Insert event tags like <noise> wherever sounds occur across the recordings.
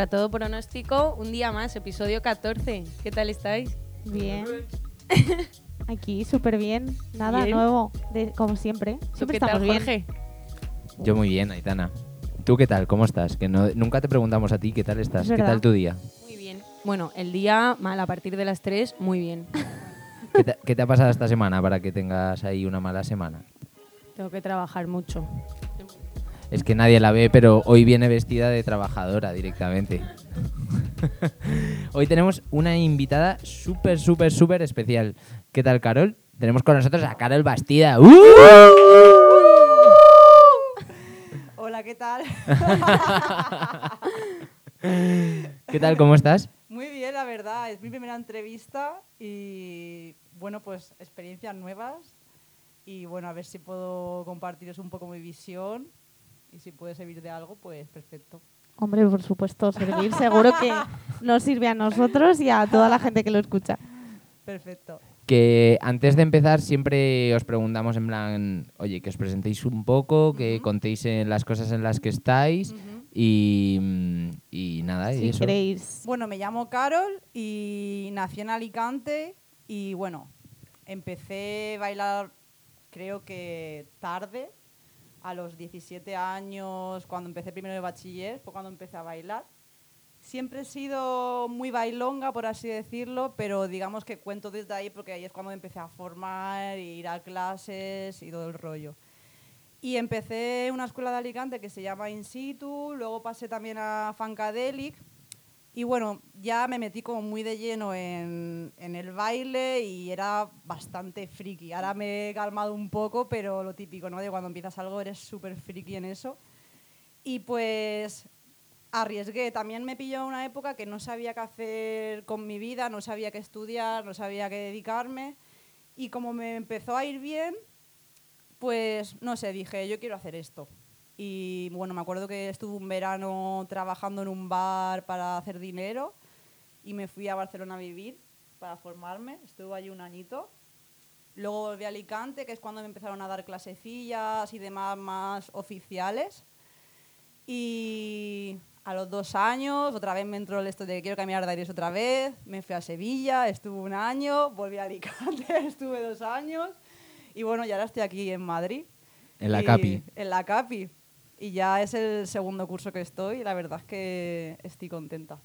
Contra todo pronóstico, un día más, episodio 14. ¿Qué tal estáis? Bien. <laughs> Aquí súper bien. Nada Bien. nuevo, de, como siempre. ¿Tú Siempre qué tal, estamos bien. Jorge? Yo muy bien, Aitana. ¿Tú qué tal? ¿Cómo estás? Que no- nunca te preguntamos a ti qué tal estás. Es ¿Qué verdad. tal tu día? Muy bien. Bueno, el día mal a partir de las 3, muy bien. <laughs> ¿Qué te, qué te ha pasado esta semana para que tengas ahí una mala semana? Tengo que trabajar mucho. Es que nadie la ve, pero hoy viene vestida de trabajadora directamente. <laughs> hoy tenemos una invitada súper, súper, súper especial. ¿Qué tal, Carol? Tenemos con nosotros a Carol Bastida. ¡Uh! <laughs> Hola, ¿qué tal? ¿Qué tal? ¿Cómo estás? Muy bien, la verdad. Es mi primera entrevista y, bueno, pues experiencias nuevas. Y, bueno, a ver si puedo compartiros un poco mi visión y si puede servir de algo, pues perfecto. Hombre, por supuesto, servir seguro que <laughs> nos sirve a nosotros y a toda la gente que lo escucha. Perfecto. Que antes de empezar siempre os preguntamos en plan, oye, que os presentéis un poco, que contéis en las cosas en las que estáis y, mm, y nada, y Si eso. queréis. Bueno, me llamo Carol y nací en Alicante y, bueno, empecé a bailar creo que tarde, a los 17 años, cuando empecé primero de bachiller, fue cuando empecé a bailar. Siempre he sido muy bailonga, por así decirlo, pero digamos que cuento desde ahí porque ahí es cuando empecé a formar, ir a clases y todo el rollo. Y empecé una escuela de Alicante que se llama In Situ, luego pasé también a Funkadelic y bueno, ya me metí como muy de lleno en, en el baile y era bastante friki. Ahora me he calmado un poco, pero lo típico, ¿no? De cuando empiezas algo eres súper friki en eso. Y pues arriesgué. También me pilló una época que no sabía qué hacer con mi vida, no sabía qué estudiar, no sabía qué dedicarme. Y como me empezó a ir bien, pues no sé, dije, yo quiero hacer esto. Y bueno, me acuerdo que estuve un verano trabajando en un bar para hacer dinero y me fui a Barcelona a vivir para formarme. Estuve allí un añito. Luego volví a Alicante, que es cuando me empezaron a dar clasecillas y demás más oficiales. Y a los dos años, otra vez me entró el esto de quiero cambiar de aires otra vez. Me fui a Sevilla, estuve un año, volví a Alicante, <laughs> estuve dos años. Y bueno, ya ahora estoy aquí en Madrid. En la Y- CAPI. En la CAPI. Y ya es el segundo curso que estoy y la verdad es que estoy contenta.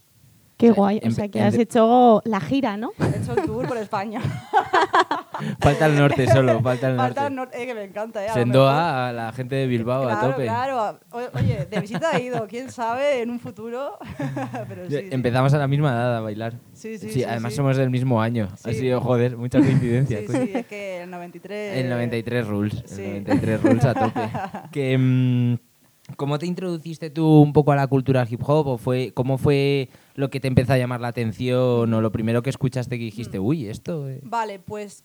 Qué guay. O sea, que has hecho la gira, ¿no? <laughs> He hecho el tour por España. <laughs> Falta el norte solo, falta el norte. Falta el norte, eh, que me encanta. Eh, a mejor. a la gente de Bilbao claro, a tope. Claro, Oye, de visita he ido, quién sabe, en un futuro. <laughs> Pero sí, sí. Empezamos a la misma edad a bailar. Sí, sí, Sí, sí, además sí. somos del mismo año. Ha sido, joder, mucha coincidencia. Sí, sí, es que el 93. El 93 rules. Sí. El 93 rules a tope. que, mm, ¿Cómo te introduciste tú un poco a la cultura hip hop? ¿O fue, ¿Cómo fue lo que te empezó a llamar la atención? ¿O lo primero que escuchaste que dijiste, Mm. uy, esto? eh"? Vale, pues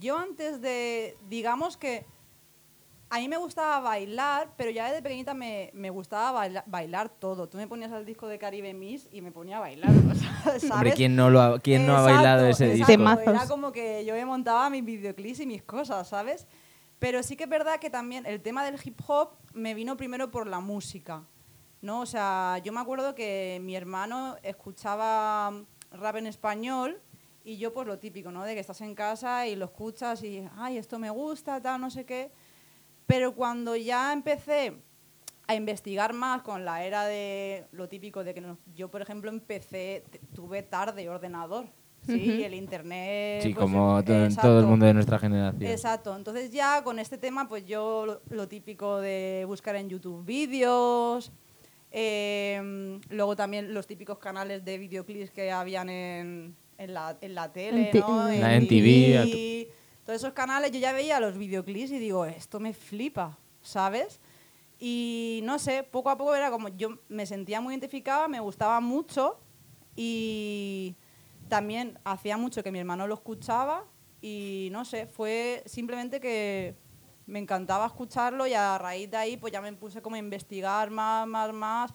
yo antes de, digamos que a mí me gustaba bailar, pero ya desde pequeñita me, me gustaba baila- bailar todo. Tú me ponías el disco de Caribe Miss y me ponía a bailar, <laughs> o sea, ¿sabes? Hombre, ¿quién no, lo ha, quién no ha Exacto, bailado ese exacto. disco? Temazos. Era como que yo me montaba mis videoclips y mis cosas, ¿sabes? Pero sí que es verdad que también el tema del hip hop me vino primero por la música, ¿no? O sea, yo me acuerdo que mi hermano escuchaba rap en español y yo pues lo típico, ¿no? De que estás en casa y lo escuchas y, ay, esto me gusta, tal, no sé qué. Pero cuando ya empecé a investigar más con la era de lo típico de que nos- yo, por ejemplo, empecé, tuve tarde ordenador, ¿sí? El internet... Sí, pues, como to- todo el exacto. mundo de nuestra generación. Exacto, entonces ya con este tema, pues yo lo, lo típico de buscar en YouTube vídeos, eh, luego también los típicos canales de videoclips que habían en, en la, en la tele, En ¿no? en La to- Todos esos canales yo ya veía los videoclips y digo, esto me flipa, ¿sabes? Y no sé, poco a poco era como yo me sentía muy identificada, me gustaba mucho y también hacía mucho que mi hermano lo escuchaba y no sé, fue simplemente que me encantaba escucharlo y a raíz de ahí pues ya me puse como a investigar más, más, más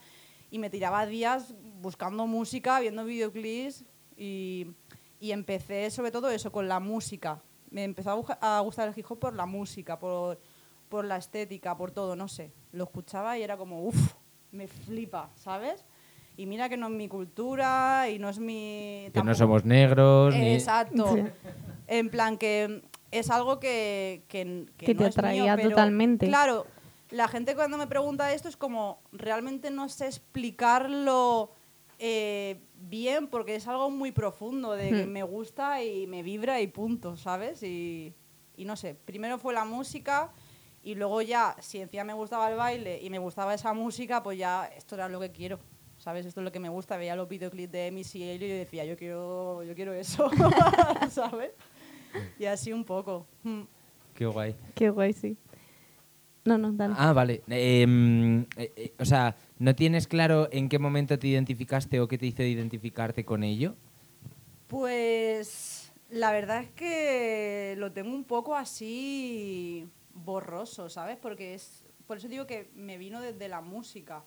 y me tiraba días buscando música, viendo videoclips y, y empecé sobre todo eso con la música. Me empezó a, gustar el hip hop por la música, por, por la estética, por todo, no sé. Lo escuchaba y era como, uff, me flipa, ¿sabes? Y mira que no es mi cultura y no es mi... Que no somos negros, ni... Exacto. En plan que es algo que, que, Que no te mío, atraía pero, totalmente. Claro, la gente cuando me pregunta esto es como realmente no sé explicarlo eh, bien porque es algo muy profundo de que Hmm. me gusta y me vibra y punto, ¿sabes? Y, y no sé, primero fue la música y luego ya, si encima me gustaba el baile y me gustaba esa música, pues ya esto era lo que quiero. ¿Sabes? Esto es lo que me gusta. Veía los videoclips de Missy Elliott y decía, yo quiero, yo quiero eso. <laughs> ¿Sabes? Y así un poco. Mm. Qué guay. Qué guay, sí. No, no, dale. Ah, vale. Em, eh, eh, o sea, ¿no tienes claro en qué momento te identificaste o qué te hizo identificarte con ello? Pues la verdad es que lo tengo un poco así borroso, ¿sabes? Porque es por eso digo que me vino desde la música.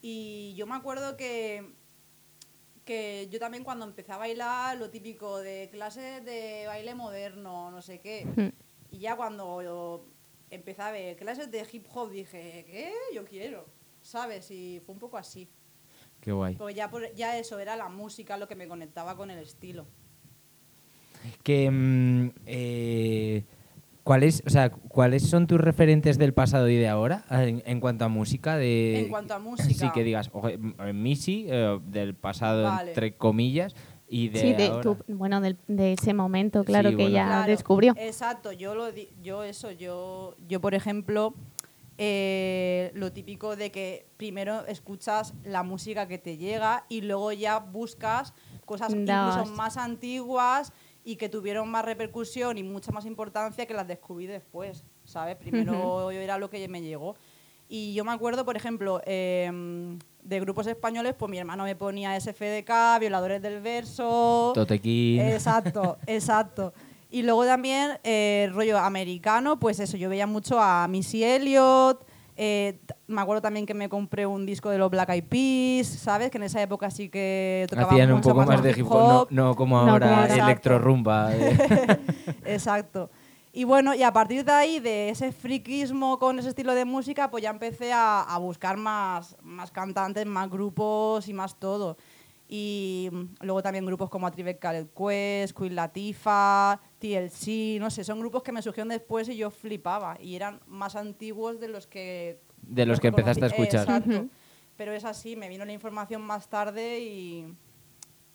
Y yo me acuerdo que que yo también cuando empecé a bailar lo típico de clases de baile moderno, no sé qué. Hmm. Y ya cuando empecé a ver clases de hip hop dije, ¿qué? Yo quiero, ¿sabes? Y fue un poco así. Qué guay. Porque ya, ya eso era la música lo que me conectaba con el estilo. Que, mm, eh, ¿cuáles, o sea, ¿Cuáles son tus referentes del pasado y de ahora en, en cuanto a música? De, En cuanto a música. Sí, que digas, ojo, eh, Missy, eh, del pasado, Vale. entre comillas, y de sí, de, ahora. tu- bueno, del- de ese momento, claro, Sí, que bueno. ya Claro, descubrió. Exacto, yo lo di- yo eso, yo, yo por ejemplo, eh, lo típico de que primero escuchas la música que te llega y luego ya buscas cosas incluso más antiguas y que tuvieron más repercusión y mucha más importancia que las descubrí después, ¿sabes? Primero era lo que me llegó. Y yo me acuerdo, por ejemplo, em, de grupos españoles, pues mi hermano me ponía SFDK, Violadores del Verso. Totequín. Exacto, <laughs> exacto. Y luego también, eh, rollo americano, pues eso, yo veía mucho a Missy Elliott. Eh, me acuerdo también que me compré un disco de los Black Eyed Peas, ¿sabes? Que en esa época sí que tocaban Hacían un mucho poco más de hip hop, no, no como No, ahora claro. Exacto. electrorumba. eh. <laughs> Exacto. Y bueno, y a partir de ahí, de ese friquismo con ese estilo de música, pues ya empecé a, a buscar más, más cantantes, más grupos y más todo. Y mm, luego también grupos como A Tribe Called Quest, Queen Latifah, TLC, no sé, son grupos que me surgieron después y yo flipaba. Y eran más antiguos de los que... De los que empezaste a conocí. escuchar. Exacto. Ujú. Pero es así, me vino la información más tarde y,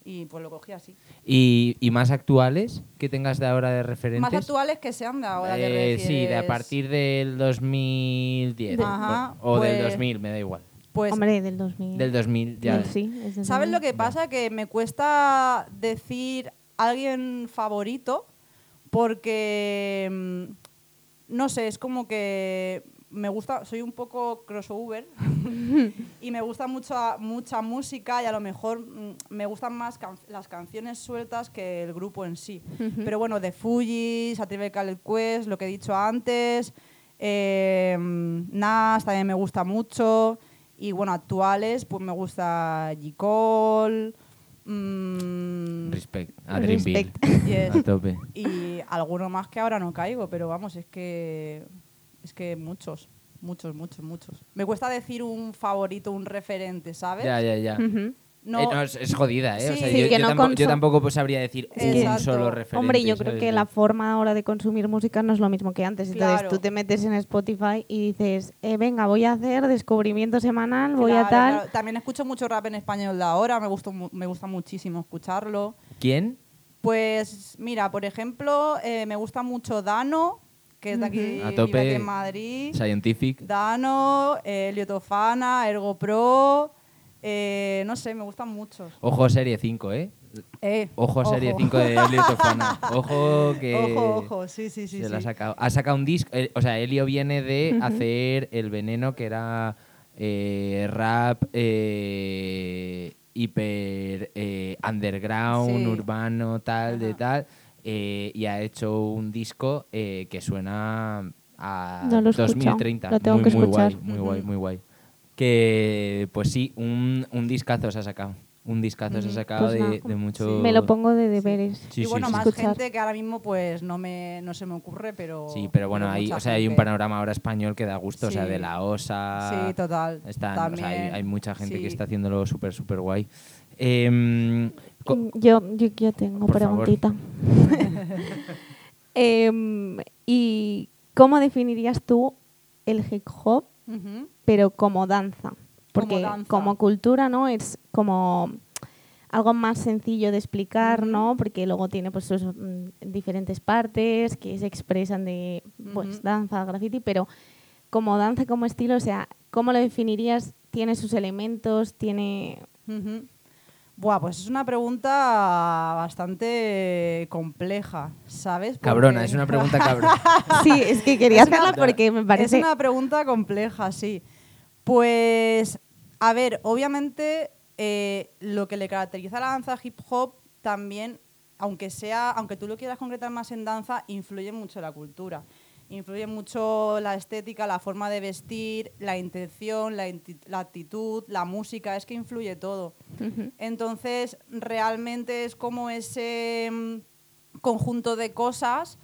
y pues lo cogí así. y, y más actuales que tengas de ahora de referentes. Más actuales que sean de ahora. ¿te Eh, sí, de a partir del 2010. Ajá, o del pues- 2000, me da igual. Pues, Hombre, del 2000. Del 2000 ya. Sí, es del ¿Sabes 2000. lo que pasa? Que me cuesta decir alguien favorito porque, mm, no sé, es como que me gusta, soy un poco crossover <laughs> y me gusta mucha, mucha música y a lo mejor mm, me gustan más can- las canciones sueltas que el grupo en sí. Pero bueno, de Fuji, Satribe Quest, lo que he dicho antes, eh, Nas también me gusta mucho. Y bueno, actuales, pues me gusta J. Cole. Mm, Respect. A. Respect. yes, A tope. y alguno más que ahora no caigo, pero vamos, es que es que muchos, muchos, muchos, muchos. Me cuesta decir un favorito, un referente, ¿sabes? Ya, ya, ya. No, Eh, no, es, es jodida, ¿eh? O sea, Sí, yo, que yo no tampoco, yo conso- tampoco pues, sabría decir un solo referente. Hombre, yo creo ¿sabes? que la forma ahora de consumir música no es lo mismo que antes. Entonces Claro. tú te metes en Spotify y dices, eh, venga, voy a hacer descubrimiento semanal, voy a tal. claro. También escucho mucho rap en español de ahora, me, gustó, me gusta muchísimo escucharlo. ¿Quién? Pues mira, por ejemplo, eh, me gusta mucho Dano, que es de aquí, A vive tope. aquí en Madrid. Scientific. Dano, eh, Liotofana, Ergo Pro, eh, no sé, me gustan muchos. Ojo serie 5, ¿eh? Eh, Ojo, serie ojo. 5 de Elio Tofana. <laughs> Ojo que... Ojo, ojo, sí, sí, sí. se la ha sacado. Ha sacado un disco. eh, o sea, Elio viene de hacer El Veneno, que era eh, rap eh, hiper eh, underground, Sí. urbano, tal, de tal. eh, y ha hecho un disco eh, que suena a No lo he escuchado, 2030. lo tengo muy, que muy guay, muy guay, muy guay. Que, pues sí, un, un discazo se ha sacado. un discazo se ha sacado Pues de, de mucho... Me lo pongo de deberes. Sí, y bueno, sí. más Escuchar. gente que ahora mismo pues no me no se me ocurre, pero Sí, pero bueno, hay, o sea, hay un panorama ahora español que da gusto, o sea, de la OSA... Sí, total. están- o sea, hay, También, hay mucha gente que está haciéndolo súper, súper guay. Em, Mm, Yo, yo, yo tengo Por preguntita. <laughs> <laughs> Em, ¿Y cómo definirías tú el hip hop, Ujú. Pero como danza? Porque danza. como cultura, ¿no? Es como algo más sencillo de explicar. ¿no? Porque luego tiene pues sus mm, diferentes partes que se expresan de pues danza, graffiti, pero como danza, como estilo, o sea, ¿cómo lo definirías? ¿Tiene sus elementos? ¿Tiene...? Ujú. Buah, pues es una pregunta bastante compleja, ¿sabes? cabrona, es una pregunta <laughs> cabrona. Sí, es que quería Es una- hacerla porque me parece... Es una pregunta compleja, sí. Pues, a ver, obviamente eh, lo que le caracteriza a la danza hip hop también, aunque sea, aunque tú lo quieras concretar más en danza, influye mucho la cultura. Influye mucho la estética, la forma de vestir, la intención, la, actitud, la música, es que influye todo. Entonces, realmente es como ese mm, conjunto de cosas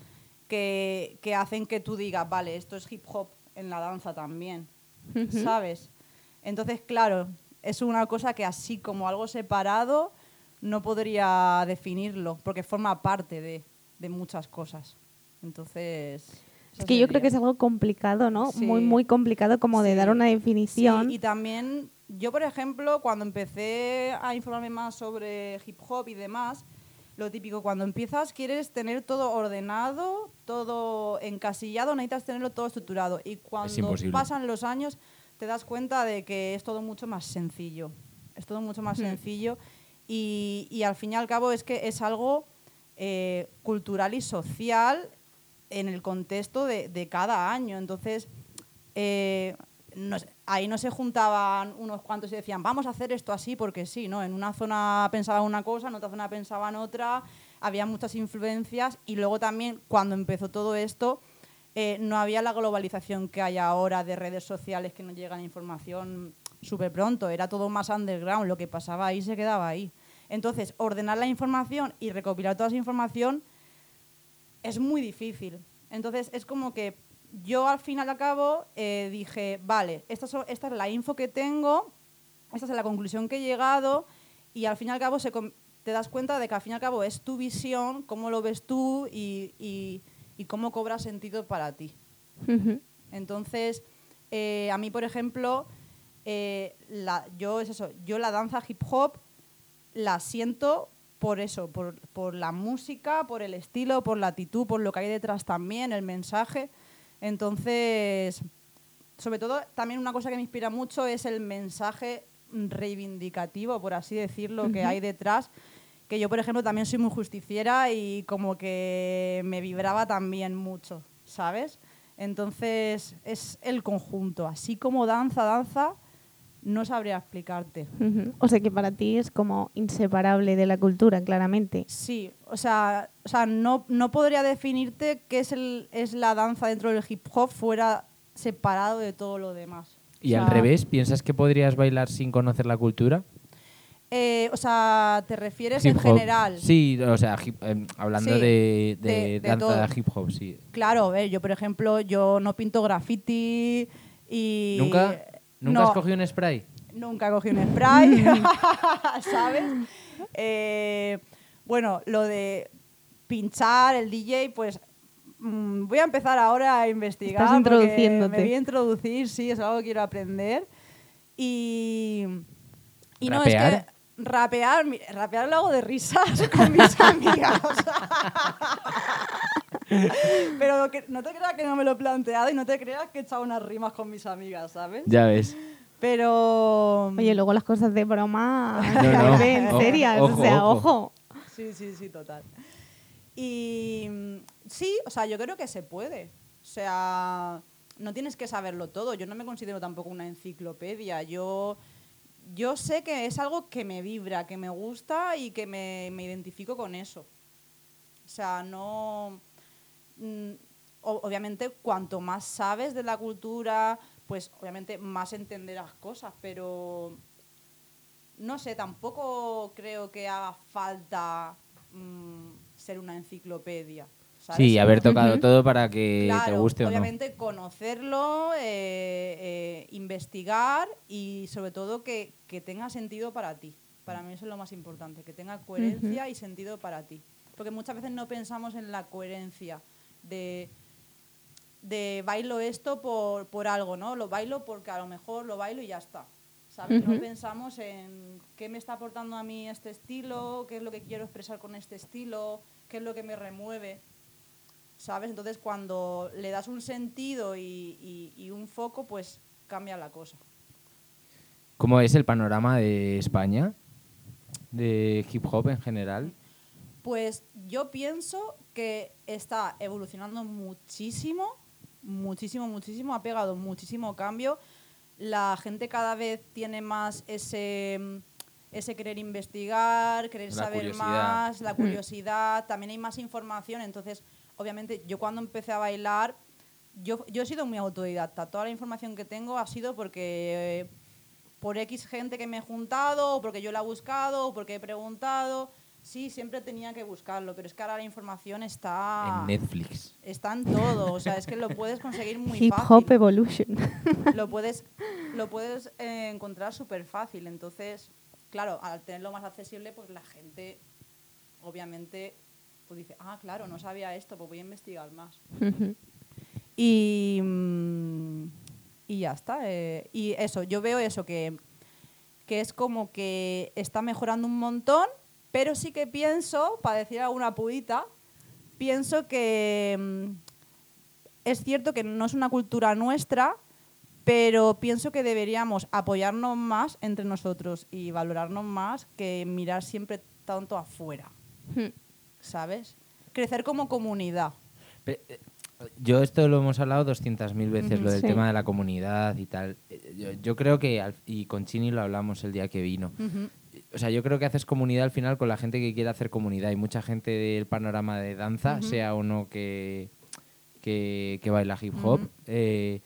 que, que hacen que tú digas, vale, esto es hip hop en la danza también, ¿sabes? Entonces, claro, es una cosa que así como algo separado no podría definirlo, porque forma parte de, de muchas cosas. Entonces... Es que yo creo que es algo complicado, ¿no? Sí. Muy, muy complicado como de dar una definición. Sí, y también yo, por ejemplo, cuando empecé a informarme más sobre hip hop y demás, lo típico, cuando empiezas quieres tener todo ordenado, todo encasillado, necesitas tenerlo todo estructurado. Y cuando pasan los años te das cuenta de que es todo mucho más sencillo. Es todo mucho más sencillo y, y al fin y al cabo es que es algo eh, cultural y social en el contexto de, de cada año. Entonces, eh, no sé, ahí no se juntaban unos cuantos y decían, vamos a hacer esto así porque sí, ¿no? En una zona pensaban una cosa, en otra zona pensaban otra, había muchas influencias y luego también cuando empezó todo esto eh, no había la globalización que hay ahora de redes sociales que nos llegan información súper pronto, era todo más underground, lo que pasaba ahí se quedaba ahí. Entonces, ordenar la información y recopilar toda esa información es muy difícil. Entonces, es como que yo al fin y al cabo eh, dije, vale, esta, so- esta es la info que tengo, esta es la conclusión que he llegado y al fin y al cabo se te das cuenta de que al fin y al cabo es tu visión, cómo lo ves tú y, y- y cómo cobra sentido para ti. Entonces, eh, a mí, por ejemplo, eh, la, yo es eso, yo la danza hip hop la siento por eso, por, por la música, por el estilo, por la actitud, por lo que hay detrás también, el mensaje. Entonces, sobre todo, también una cosa que me inspira mucho es el mensaje reivindicativo, por así decirlo, que hay detrás. Que yo, por ejemplo, también soy muy justiciera y como que me vibraba también mucho, ¿sabes? Entonces, es el conjunto. Así como danza, danza, no sabría explicarte. O sea que para ti es como inseparable de la cultura, claramente. Sí, o sea, o sea no, no podría definirte qué es, el, es la danza dentro del hip hop fuera separado de todo lo demás. Y O al revés, ¿piensas que podrías bailar sin conocer la cultura? eh, o sea, ¿te refieres Hip en hop. general? Sí, o sea, hip- em, hablando Sí, de, de de- de danza todo. hip hop, sí. Claro, ver, yo por ejemplo, yo no pinto graffiti y... ¿Nunca, ¿nunca no, has cogido un spray? Nunca cogí un spray, <laughs> <laughs> ¿sabes? Eh, bueno, lo de pinchar, el DJ, pues mm, voy a empezar ahora a investigar. Estás introduciéndote. Me voy a introducir, sí, es algo que quiero aprender. Y, y no, es ¿Rapear? que rapear, rapear lo hago de risas <laughs> con mis amigas. <laughs> Pero que- no te creas que no me lo he planteado y no te creas que he echado unas rimas con mis amigas, ¿sabes? Ya ves. Pero... Oye, luego las cosas de broma No, no. Ojo, serias, ojo, o sea, ojo. ojo. Sí, sí, sí, total. Y sí, o sea, yo creo que se puede. O sea, no tienes que saberlo todo. Yo no me considero tampoco una enciclopedia. Yo, yo sé que es algo que me vibra, que me gusta y que me, me identifico con eso. O sea, no... mm, obviamente, cuanto más sabes de la cultura, pues obviamente más entenderás cosas, pero no sé, tampoco creo que haga falta mm, ser una enciclopedia. ¿Sabes? Sí, haber tocado todo para que te guste o no. obviamente conocerlo, eh, eh, investigar y sobre todo que, que tenga sentido para ti. Para mí eso es lo más importante, que tenga coherencia y sentido para ti. Porque muchas veces no pensamos en la coherencia de, de bailo esto por, por algo, ¿no? Lo bailo porque a lo mejor lo bailo y ya está. ¿Sabes? No pensamos en qué me está aportando a mí este estilo, qué es lo que quiero expresar con este estilo, qué es lo que me remueve. ¿Sabes? Entonces cuando le das un sentido y, y- y un foco, pues cambia la cosa. ¿Cómo es el panorama de España? De hip hop en general. Pues yo pienso que está evolucionando muchísimo, muchísimo, muchísimo, ha pegado muchísimo cambio. La gente cada vez tiene más ese, mm, ese querer investigar, querer La saber curiosidad. más, la curiosidad, también hay más información. Entonces, obviamente, yo cuando empecé a bailar, yo, yo he sido muy autodidacta. Toda la información que tengo ha sido porque eh, por X gente que me he juntado, o porque yo la he buscado, o porque he preguntado. Sí, siempre tenía que buscarlo, pero es que ahora la información está En Netflix. está en todo, o sea, es que lo puedes conseguir muy <laughs> Hip fácil. Hop Evolution. <laughs> Lo puedes lo puedes eh, encontrar súper fácil, entonces, claro, al tenerlo más accesible, pues la gente obviamente pues dice, "Ah, claro, no sabía esto, pues voy a investigar más." Y, mm, y ya está. eh, y eso, yo veo eso, que, que es como que está mejorando un montón, pero sí que pienso, para decir alguna pudita, pienso que mm, es cierto que no es una cultura nuestra, pero pienso que deberíamos apoyarnos más entre nosotros y valorarnos más que mirar siempre tanto afuera, Hmm. ¿Sabes? Crecer como comunidad. Eh, Yo esto lo hemos hablado 200.000 veces, lo del Sí. tema de la comunidad y tal. Eh, Yo, yo creo que, y con Chini lo hablamos el día que vino, o sea, yo creo que haces comunidad al final con la gente que quiere hacer comunidad. Hay mucha gente del panorama de danza, sea o no que, que, que baila hip hop, eh,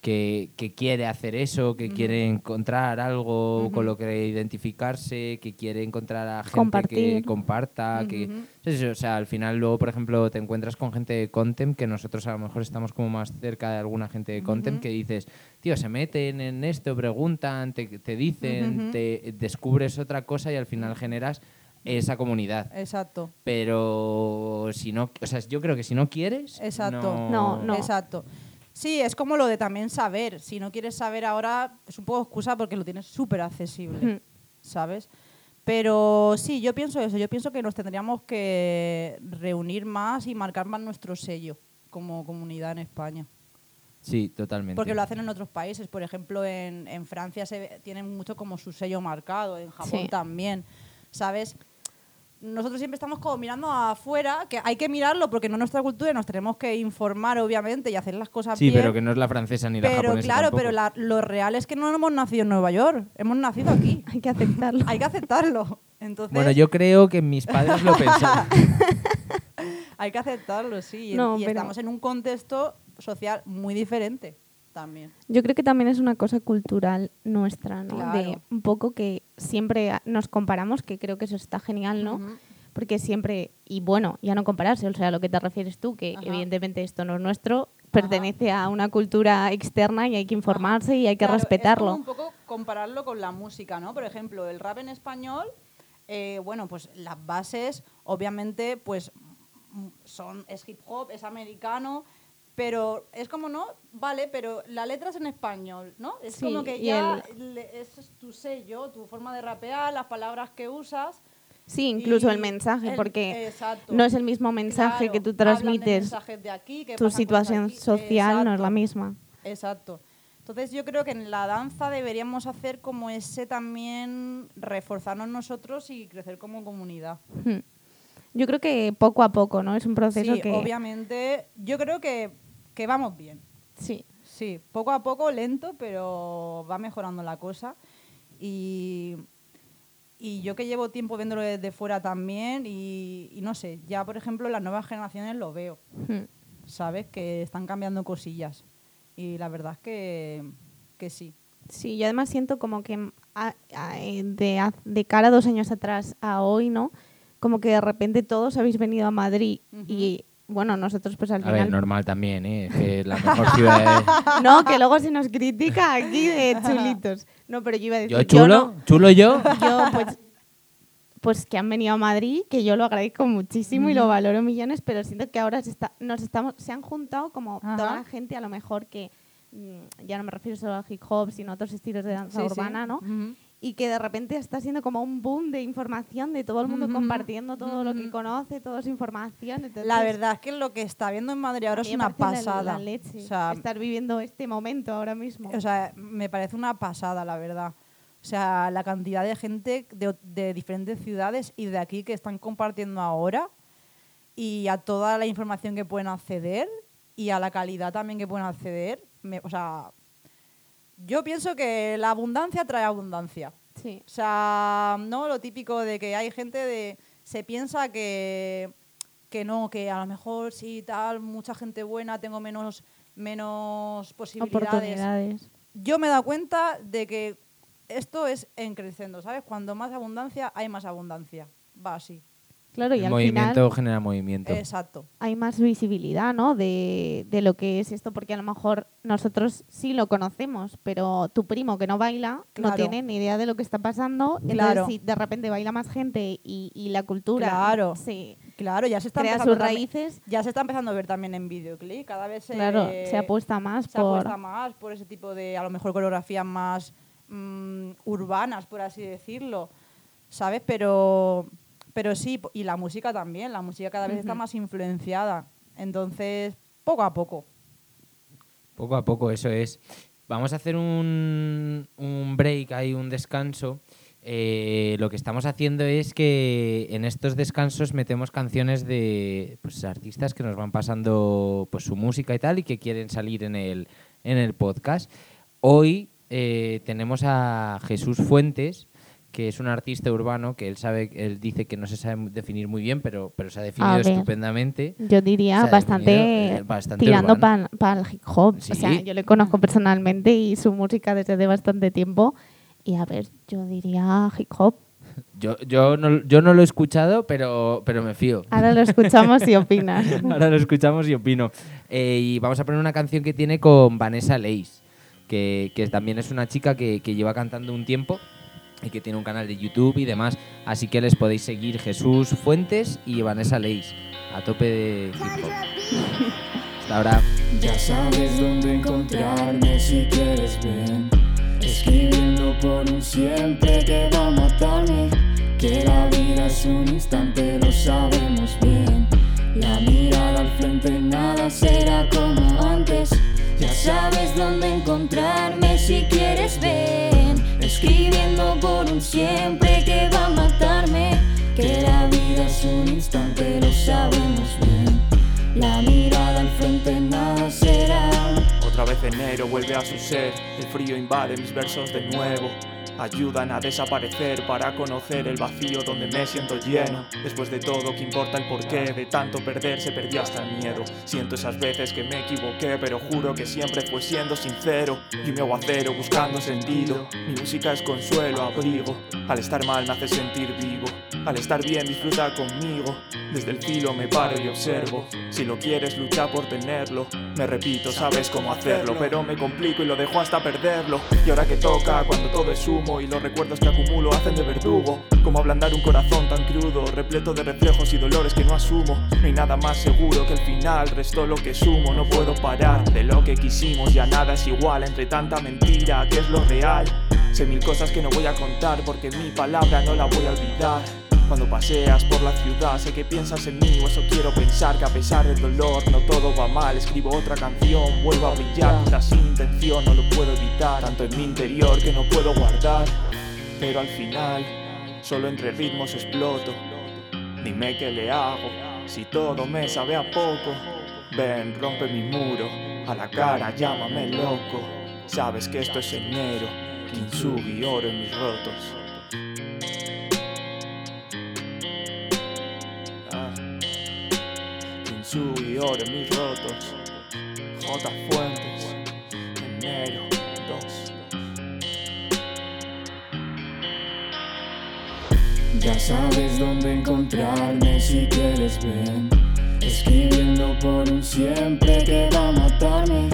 que, que quiere hacer eso, que quiere encontrar algo con lo que identificarse, que quiere encontrar a gente que comparta, que... Ujú. es eso, o sea, al final luego, por ejemplo, te encuentras con gente de Contem, que nosotros a lo mejor estamos como más cerca de alguna gente de Contem, Ujú. que dices, tío, se meten en esto, preguntan, te, te dicen, te descubres otra cosa y al final generas esa comunidad. Exacto. Pero si no, o sea, yo creo que si no quieres, Exacto. No, no. Exacto. Sí, es como lo de también saber. Si no quieres saber ahora, es un poco excusa porque lo tienes súper accesible. ¿sabes? Pero sí, yo pienso eso. Yo pienso que nos tendríamos que reunir más y marcar más nuestro sello como comunidad en España. Sí, totalmente. Porque lo hacen en otros países. Por ejemplo, en, en Francia se ve- tienen mucho como su sello marcado, en Japón Sí. también, ¿sabes? Nosotros siempre estamos como mirando afuera, que hay que mirarlo porque no es nuestra cultura y nos tenemos que informar, obviamente, y hacer las cosas Sí, bien. pero que no es la francesa ni la Pero japonesa claro, tampoco. pero la- lo real es que no hemos nacido en Nueva York, hemos nacido aquí. <laughs> Hay que aceptarlo. hay que aceptarlo. Entonces, Bueno, yo creo que mis padres lo pensaban. <laughs> hay que aceptarlo, sí. Y- No, y pero- estamos en un contexto social muy diferente también. Yo creo que también es una cosa cultural nuestra, ¿no? De Claro. un poco que siempre nos comparamos, que creo que eso está genial, ¿no? Ujú. Porque siempre, y bueno, ya no compararse, o sea, a lo que te refieres tú, que Ajá. evidentemente esto no es nuestro, pertenece a una cultura externa y hay que informarse y hay que Claro, Es respetarlo. como un poco compararlo con la música, ¿no? Por ejemplo, el rap en español, eh, bueno, pues las bases, obviamente, pues mm, son es hip hop, es americano, pero es como no, vale, pero la letra es en español, ¿no? Es Sí, como que ya le- ese es tu sello, tu forma de rapear, las palabras que usas. Sí, incluso el mensaje, el- porque exacto. no es el mismo mensaje Claro, que tú de transmites, de aquí, tu situación aquí. social no es la misma. Exacto. Entonces yo creo que en la danza deberíamos hacer como ese también reforzarnos nosotros y crecer como comunidad. Hmm. Yo creo que poco a poco, ¿no? Es un proceso Sí, que... obviamente, yo creo que, que vamos bien. Sí. Sí, poco a poco, lento, pero va mejorando la cosa. Y, y yo que llevo tiempo viéndolo desde fuera también, y, y no sé, ya por ejemplo las nuevas generaciones lo veo, Hmm. ¿sabes? Que están cambiando cosillas. Y la verdad es que, que sí. Sí, yo además siento como que a- a- de, de cara a dos años atrás a hoy, ¿no? Como que de repente todos habéis venido a Madrid y, bueno, nosotros pues al A ver, final... normal también, ¿eh? Que es <laughs> la mejor ciudad de... No, que luego se nos critica aquí de chulitos. No, pero yo iba a decir... ¿Yo chulo? no- ¿Chulo yo? yo, pues, pues que han venido a Madrid, que yo lo agradezco muchísimo y lo valoro millones, pero siento que ahora se, está, nos estamos, se han juntado como Ajá. toda la gente, a lo mejor que mm, ya no me refiero solo al hip hop, sino a otros estilos de danza Sí, sí. urbana, ¿no? Y que de repente está siendo como un boom de información, de todo el mundo compartiendo todo lo que conoce, toda su información. Entonces, La verdad es que lo que está viendo en Madrid ahora es una parece la- pasada. La, leche, O sea, estar viviendo este momento ahora mismo. O sea, me parece una pasada, la verdad. O sea, la cantidad de gente de, de diferentes ciudades y de aquí que están compartiendo ahora y a toda la información que pueden acceder y a la calidad también que pueden acceder. me- o sea, yo pienso que la abundancia trae abundancia. sí. O sea, no lo típico de que hay gente de. Se piensa que, que no, que a lo mejor sí, tal, mucha gente buena, tengo menos, menos posibilidades. Oportunidades. Yo me he dado cuenta de que esto es en creciendo, ¿sabes? Cuando más abundancia, hay más abundancia. Va así. Claro, y El al movimiento final genera movimiento. Exacto. hay más visibilidad, ¿no? De, de lo que es esto, porque a lo mejor nosotros sí lo conocemos, pero tu primo que no baila no tiene ni idea de lo que está pasando. Entonces, Claro. si de repente baila más gente y, y la cultura Claro. se Claro, ya se está crea sus raíces, Ya se está empezando a ver también en videoclip. Cada vez se, claro, se apuesta más se por... apuesta más por ese tipo de, a lo mejor, coreografías más mm, urbanas, por así decirlo, ¿sabes? Pero, pero sí, y la música también, la música cada vez está más influenciada. Entonces, poco a poco. Poco a poco, eso es. Vamos a hacer un, un break, hay un descanso. Eh, lo que estamos haciendo es que en estos descansos metemos canciones de pues, artistas que nos van pasando pues, su música y tal y que quieren salir en el, en el podcast. Hoy eh, tenemos a Jesús Fuentes, que es un artista urbano que él sabe, él dice que no se sabe definir muy bien, pero, pero se ha definido estupendamente. Yo diría bastante, eh, bastante tirando para el hip hop. O sea, yo le conozco personalmente y su música desde hace bastante tiempo. Y a ver, yo diría hip hop. <laughs> Yo, yo, no, yo no lo he escuchado, pero, pero me fío. Ahora lo escuchamos y opinas. <laughs> Ahora lo escuchamos y opino. Eh, y vamos a poner una canción que tiene con Vanessa Leis, que, que también es una chica que, que lleva cantando un tiempo y que tiene un canal de YouTube y demás. Así que les podéis seguir Jesús Fuentes y Vanessa Leis. A tope de hip hop. Hasta ahora. Ya sabes dónde encontrarme si quieres ven Escribiendo por un siempre que va a matarme Que la vida es un instante, lo sabemos bien La mirada al frente, nada será como antes Ya sabes dónde encontrarme si quieres ven Escribiendo por un siempre que va a matarme Que la vida es un instante, lo sabemos bien la mirada al frente nada será. Otra vez enero vuelve a su ser, el frío invade mis versos de nuevo. Ayudan a desaparecer para conocer el vacío donde me siento lleno. Después de todo, ¿qué importa el porqué? De tanto perder se perdió hasta el miedo. Siento esas veces que me equivoqué, pero juro que siempre fue siendo sincero. Y mi aguacero buscando sentido. Mi música es consuelo, abrigo. Al estar mal me hace sentir vivo. Al estar bien disfruta conmigo. Desde el filo me paro y observo. Si lo quieres, lucha por tenerlo. Me repito, sabes cómo hacerlo, pero me complico y lo dejo hasta perderlo. Y ahora que toca, cuando todo es humo y los recuerdos que acumulo hacen de verdugo. Como ablandar un corazón tan crudo, repleto de reflejos y dolores que no asumo. No hay nada más seguro que el final, restó lo que sumo. No puedo parar de lo que quisimos, ya nada es igual entre tanta mentira que es lo real. Sé mil cosas que no voy a contar porque mi palabra no la voy a olvidar. Cuando paseas por la ciudad, sé que piensas en mí, o eso quiero pensar que a pesar del dolor no todo va mal. Escribo otra canción, vuelvo a brillar, quizás sin intención, no lo puedo evitar. Tanto en mi interior que no puedo guardar, pero al final, solo entre ritmos exploto. Dime qué le hago, si todo me sabe a poco. Ven, rompe mi muro, a la cara llámame loco. Sabes que esto es enero, Kintsugi, oro en mis rotos. En mis rotos. J. Fuentes, enero 2. Ya sabes dónde encontrarme si quieres ven. Escribiendo por un siempre que va a matarme.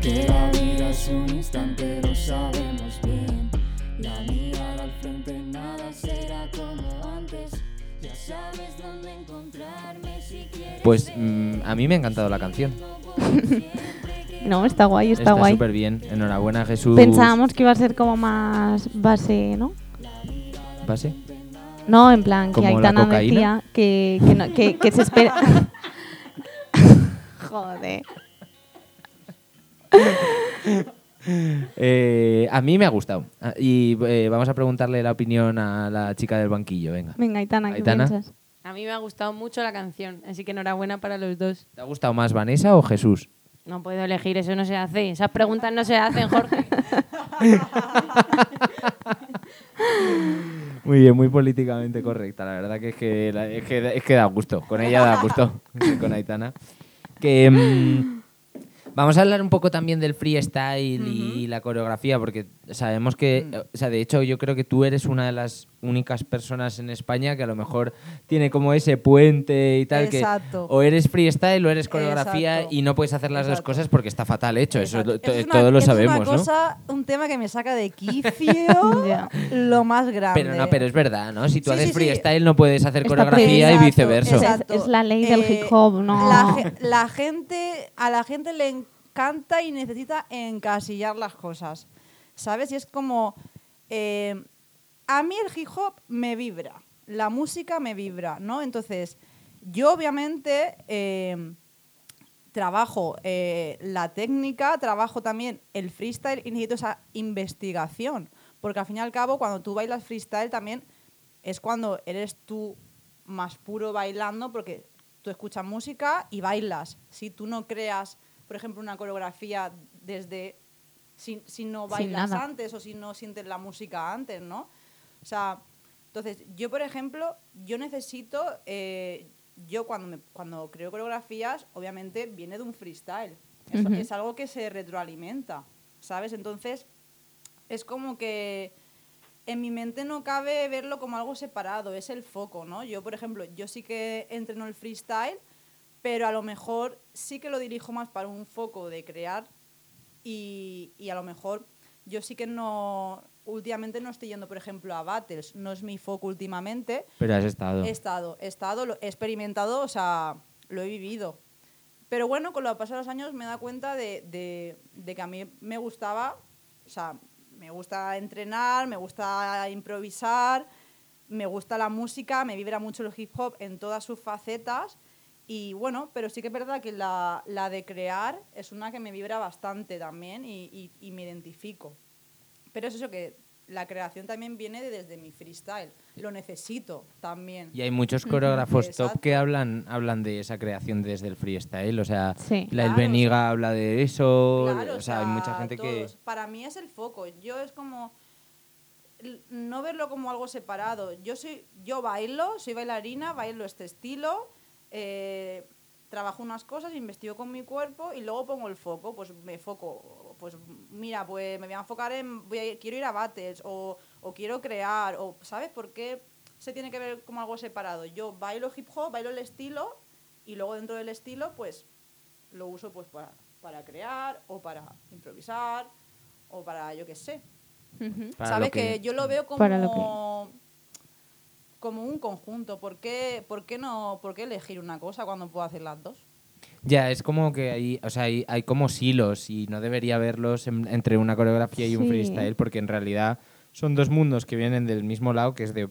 Que la vida es un instante, lo sabemos bien. La mirada al frente, Pues mm, a mí me ha encantado la canción. <laughs> No, está guay, está, Está guay. súper bien. Enhorabuena, Jesús. Pensábamos que iba a ser como más base, ¿no? ¿Pase? No, en plan, que ¿Como la Aitana decía que, que, no- que- que se espera. <laughs> <laughs> Joder. Eh, a mí me ha gustado. Ah, Y eh, vamos a preguntarle la opinión a la chica del banquillo. Venga. Venga, Aitana, ¿qué Aitana. piensas? A mí me ha gustado mucho la canción, así que enhorabuena para los dos. ¿Te ha gustado más Vanessa o Jesús? No puedo elegir, eso no se hace. Esas preguntas no se hacen, Jorge. <laughs> Muy bien, muy políticamente correcta. La verdad que es que, la- es que, es que da gusto. Con ella da gusto. <laughs> con Aitana. Que, mm, vamos a hablar un poco también del freestyle y la coreografía, porque sabemos que, Mm. eh, o sea, de hecho, yo creo que tú eres una de las únicas personas en España que a lo mejor tiene como ese puente y tal, Exacto. que o eres freestyle o eres coreografía Exacto. y no puedes hacer las dos cosas porque está fatal hecho. Eso Es una- todos lo es sabemos, una ¿no? cosa, un tema que me saca de quicio <laughs> lo más grande. Pero no, pero es verdad, ¿no? Si tú Sí, haces sí, sí. freestyle no puedes hacer Está coreografía y viceversa. Es- la ley del hip hop, no- la gente, a la gente le encanta y necesita encasillar las cosas, ¿sabes? Y es como, eh, a mí el hip hop me vibra, la música me vibra, ¿no? Entonces, yo obviamente eh, trabajo eh, la técnica, trabajo también el freestyle y necesito esa investigación. Porque al fin y al cabo, cuando tú bailas freestyle también es cuando eres tú más puro bailando porque tú escuchas música y bailas. Si tú no creas, por ejemplo, una coreografía desde... Si, si no bailas antes o si no sientes la música antes, ¿no? O sea, entonces, yo, por ejemplo, yo necesito, eh, yo cuando, me- cuando creo coreografías, obviamente viene de un freestyle. Eso Ujú. Es algo que se retroalimenta, ¿sabes? Entonces, es como que en mi mente no cabe verlo como algo separado, es el foco, ¿no? Yo, por ejemplo, yo sí que entreno el freestyle, pero a lo mejor sí que lo dirijo más para un foco de crear y, y a lo mejor yo sí que no, últimamente no estoy yendo, por ejemplo, a battles, no es mi foco últimamente, Pero has estado. He estado, he estado, lo he experimentado, o sea, lo he vivido. Pero bueno, con lo pasado de los años me he dado cuenta de, de- de que a mí me gustaba, o sea, me gusta entrenar, me gusta improvisar, me gusta la música, me vibra mucho el hip hop en todas sus facetas. Y bueno, pero sí que es verdad que la, la de crear es una que me vibra bastante también y, y- y me identifico. Pero es eso que la creación también viene de- desde mi freestyle. Lo necesito también. Y hay muchos coreógrafos top que hablan, hablan de esa creación desde el freestyle. O sea, Sí. la El Claro, habla de eso. Claro, o sea, hay mucha gente todos. que. Para mí es el foco. Yo es como no verlo como algo separado. Yo soy, yo bailo, soy bailarina, bailo este estilo, eh, trabajo unas cosas, investigo con mi cuerpo y luego pongo el foco. Pues me foco, pues mira, pues me voy a enfocar en, voy a- quiero ir a battles o, o quiero crear o ¿sabes por qué se tiene que ver como algo separado? Yo bailo hip hop, bailo el estilo y luego dentro del estilo, pues lo uso pues para, para crear o para improvisar o para yo qué sé. ¿Sabes? Que... que- yo lo veo como, Para lo como un conjunto. ¿Por qué, por, qué no, ¿Por qué elegir una cosa cuando puedo hacer las dos? Ya, es como que hay, o sea, hay, hay como silos y no debería verlos en- entre una coreografía y un Sí. freestyle porque en realidad son dos mundos que vienen del mismo lado, que es de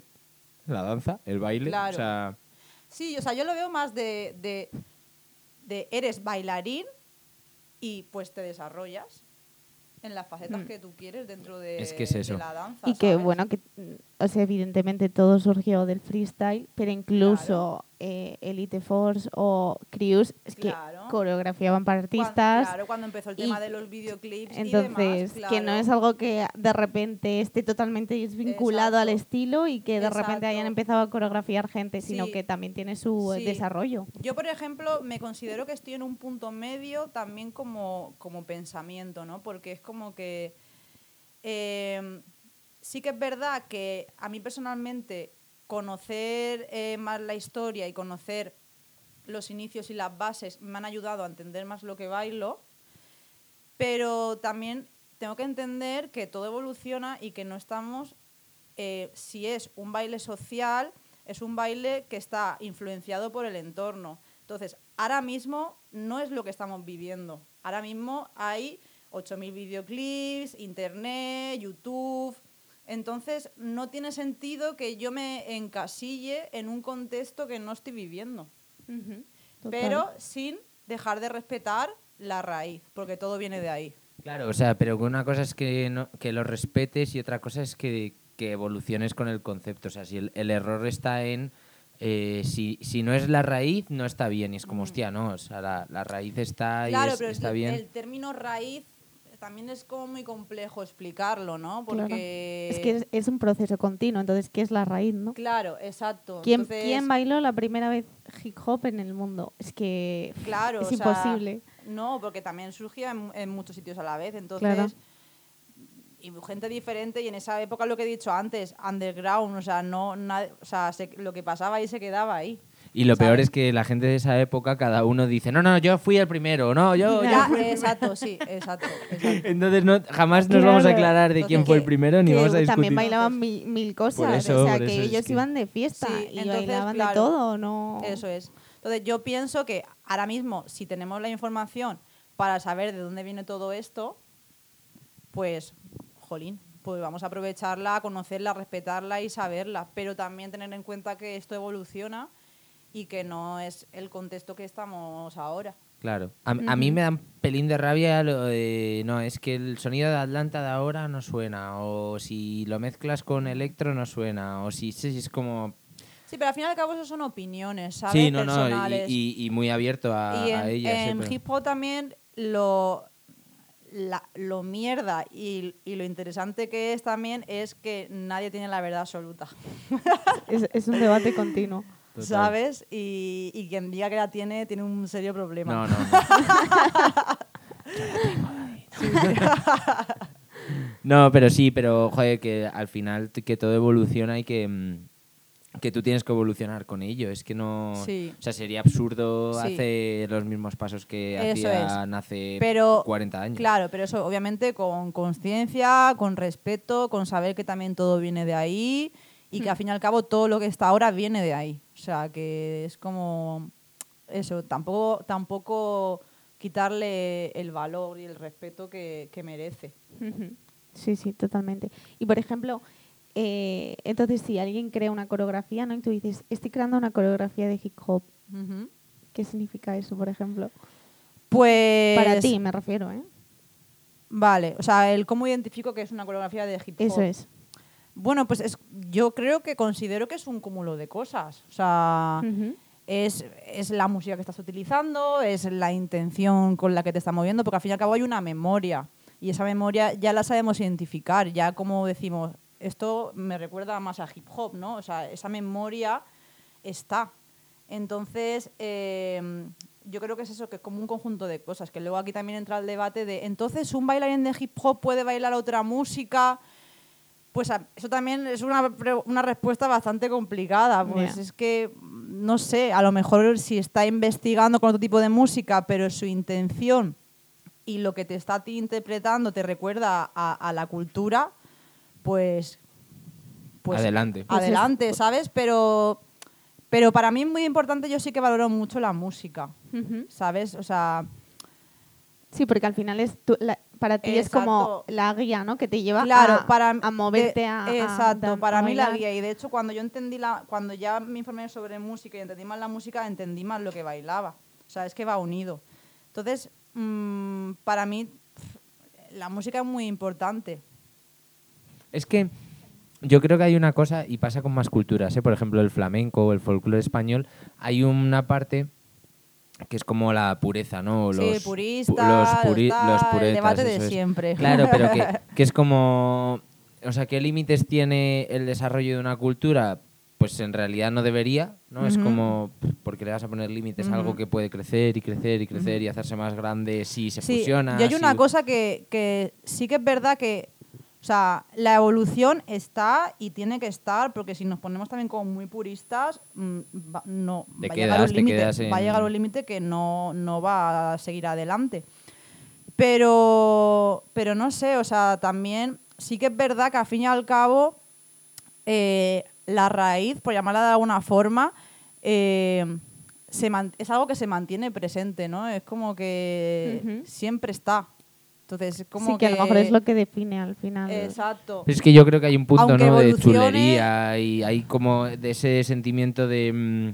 la danza, el baile. Claro. O sea, Sí, o sea, yo lo veo más de, de, de eres bailarín y pues te desarrollas en las facetas Mm. que tú quieres dentro de, Es que es eso. de la danza. Y que ¿sabes? bueno, que o sea, evidentemente todo surgió del freestyle, pero incluso eh, Elite Force o Crews es que Claro. coreografiaban para artistas. claro, cuando empezó el y- tema de los videoclips y Entonces, demás, que no claro. es algo que de repente esté totalmente desvinculado al estilo y que de repente hayan empezado a coreografiar gente, sino Sí. que también tiene su eh, Sí. desarrollo. Yo, por ejemplo, me considero que estoy en un punto medio también como, como pensamiento, ¿no? Porque es como que eh, sí que es verdad que a mí personalmente conocer eh, más la historia y conocer los inicios y las bases me han ayudado a entender más lo que bailo, pero también tengo que entender que todo evoluciona y que no estamos, eh, si es un baile social, es un baile que está influenciado por el entorno. Entonces, ahora mismo no es lo que estamos viviendo. Ahora mismo hay 8.000 videoclips, internet, YouTube. Entonces, no tiene sentido que yo me encasille en un contexto que no estoy viviendo. Pero sin dejar de respetar la raíz, porque todo viene de ahí. Claro, o sea, pero una cosa es que, no, que lo respetes y otra cosa es que, que evoluciones con el concepto. O sea, si el, el error está en... eh, si, si no es la raíz, no está bien. Y es como, hostia, no, o sea, la, la raíz está y Claro, es- pero es está que bien. el término raíz también es como muy complejo explicarlo, ¿no? Claro. Porque... Es que es, es un proceso continuo, entonces, ¿qué es la raíz, no? Claro, exacto. ¿Quién, Entonces, quién bailó la primera vez hip hop en el mundo? Es que Claro, es sea, imposible. No, porque también surgía en, en muchos sitios a la vez. Entonces, Claro. y gente diferente. Y en esa época, lo que he dicho antes, underground, o sea, no, na- o sea se- lo que pasaba ahí se quedaba ahí. Y lo peor es que la gente de esa época, cada uno dice, no, no, yo fui el primero, no, yo, yo Ya, exacto, sí, exacto. exacto. Entonces no, jamás nos vamos a aclarar de quién Entonces, fue el primero ni vamos a discutir. también bailaban mil, mil cosas, eso, o sea, que ellos que- iban de fiesta Sí, y entonces, bailaban de claro, todo, ¿no? Eso es. Entonces, yo pienso que ahora mismo, si tenemos la información para saber de dónde viene todo esto, pues, jolín, pues vamos a aprovecharla, conocerla, respetarla y saberla. Pero también tener en cuenta que esto evoluciona y que no es el contexto que estamos ahora. Claro. A, a mí me da un pelín de rabia lo de, no, es que el sonido de Atlanta de ahora no suena, o si lo mezclas con electro no suena, o si sí, es como... Sí, pero al fin y al cabo eso son opiniones, ¿sabes? Sí, no, no, y- Personales. y, y muy abierto a, y en, a ellas. en siempre. hip hop también lo, la- lo mierda y, y lo interesante que es también es que nadie tiene la verdad absoluta, Es, es un debate continuo. Total. ¿sabes? Y, y quien diga que la tiene tiene un serio problema. No, no, no. <laughs> <laughs> No, pero sí, pero joder, que al final que todo evoluciona y que, mm, que tú tienes que evolucionar con ello. Es que no. Sí. O sea, sería absurdo Sí. hacer los mismos pasos que Eso hacían hace Pero, 40 años. Claro, pero eso obviamente con conciencia, con respeto, con saber que también todo viene de ahí y que al fin y al cabo todo lo que está ahora viene de ahí. O sea, que es como eso, tampoco, tampoco quitarle el valor y el respeto que, que merece. Sí, sí, totalmente. Y por ejemplo, eh, entonces si alguien crea una coreografía, ¿no? Y tú dices, estoy creando una coreografía de hip hop. ¿Qué significa eso, por ejemplo? Pues Para ti, me refiero, ¿eh? Vale, o sea, el cómo identifico que es una coreografía de hip hop. Eso es. Bueno, pues es, yo creo que considero que es un cúmulo de cosas. O sea, es, es la música que estás utilizando, es la intención con la que te estás moviendo, porque al fin y al cabo hay una memoria. Y esa memoria ya la sabemos identificar, ya como decimos, esto me recuerda más a hip hop, ¿no? O sea, esa memoria está. Entonces, eh, yo creo que es eso, que es como un conjunto de cosas, que luego aquí también entra el debate de, entonces, ¿un bailarín de hip hop puede bailar otra música? Pues eso también es una, una respuesta bastante complicada. Pues es que, no sé, a lo mejor si está investigando con otro tipo de música, pero su intención y lo que te está a ti interpretando te recuerda a, a la cultura, pues... pues Adelante. Pues adelante, ¿sabes? Pero, pero para mí es muy importante, yo sí que valoro mucho la música. ¿sabes? O sea, Sí, porque al final es tu- la- para ti es como la guía, ¿no? Que te lleva claro, a, para a moverte de- a, a- Exacto, a- para a mí la guía. Y de hecho, cuando yo entendí la, cuando ya me informé sobre música y entendí más la música, entendí más lo que bailaba. O sea, es que va unido. Entonces, mm, para mí, la música es muy importante. Es que yo creo que hay una cosa, y pasa con más culturas, ¿eh? por ejemplo, el flamenco o el folclore español, hay una parte que es como la pureza, ¿no? sí, Los, purista, pu- los, puri- tal, los el debate de es. siempre. Claro, pero que, <laughs> que es como... O sea, ¿qué límites tiene el desarrollo de una cultura? Pues en realidad no debería, ¿no? Es como, porque le vas a poner límites a algo que puede crecer y crecer y crecer y hacerse más grande si se Sí, fusiona? y hay una si- cosa que, que sí que es verdad que O sea, la evolución está y tiene que estar, porque si nos ponemos también como muy puristas, mm, va, no, Te va, a quedas, llegar un te límite, va a llegar un límite que no, no va a seguir adelante. Pero, pero no sé, o sea, también sí que es verdad que al fin y al cabo eh, la raíz, por llamarla de alguna forma, eh, se es algo que se mantiene presente, ¿no? Es como que siempre está. Entonces, es como sí, que, a lo mejor es lo que define al final. Exacto. Es que yo creo que hay un punto Aunque ¿no? de chulería y hay como de ese sentimiento de... mm,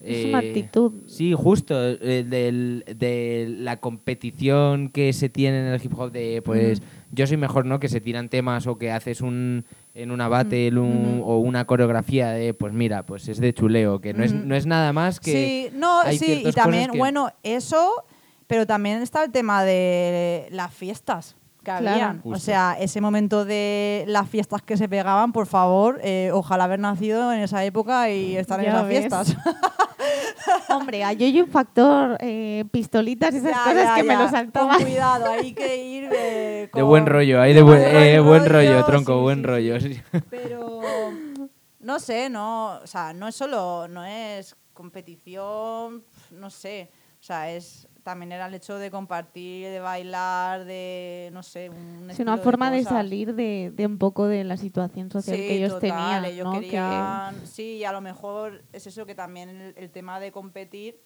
Es una eh, actitud. Sí, justo, eh, del- de la competición que se tiene en el hip hop de, pues, yo soy mejor, ¿no? Que se tiran temas o que haces un en una battle un- o una coreografía de, pues mira, pues es de chuleo, que no, es, no es nada más que... sí, no, hay sí, y también, bueno, eso, pero también está el tema de las fiestas que Claro. habían. O sea, ese momento de las fiestas que se pegaban, por favor, eh, ojalá haber nacido en esa época y estar en esas ves. fiestas. <laughs> Hombre, a yo un factor eh, pistolitas y esas Ya, cosas ya, que me lo Con saltaba. cuidado, hay que <laughs> ir eh, De con- buen rollo, hay de buen, eh, buen rollo, tronco, sí, buen sí, rollo. sí. <laughs> Pero no sé, no, o sea, no es solo, no es competición, no sé, o sea, es también era el hecho de compartir, de bailar, de no sé, un Es una forma de, cosas. salir de, de un poco de la situación social Sí, que ellos total, tenían. ellos ¿no? Que- querían, sí, y a lo mejor es eso que también el, el tema de competir,